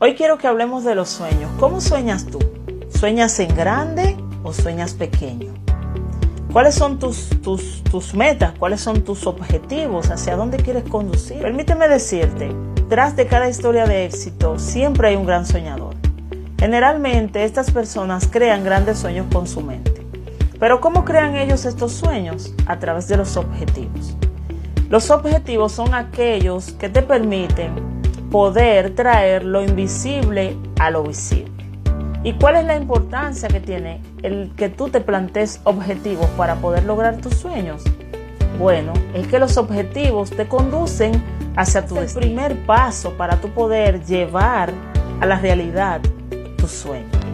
Hoy quiero que hablemos de los sueños. ¿Cómo sueñas tú? ¿Sueñas en grande o sueñas pequeño? ¿Cuáles son tus, tus, tus metas? ¿Cuáles son tus objetivos? ¿Hacia dónde quieres conducir? Permíteme decirte, tras de cada historia de éxito siempre hay un gran soñador. Generalmente estas personas crean grandes sueños con su mente. Pero ¿cómo crean ellos estos sueños? A través de los objetivos. Los objetivos son aquellos que te permiten poder traer lo invisible a lo visible. ¿Y cuál es la importancia que tiene el que tú te plantees objetivos para poder lograr tus sueños? Bueno, es que los objetivos te conducen hacia tu primer paso para tu poder llevar a la realidad tus sueños.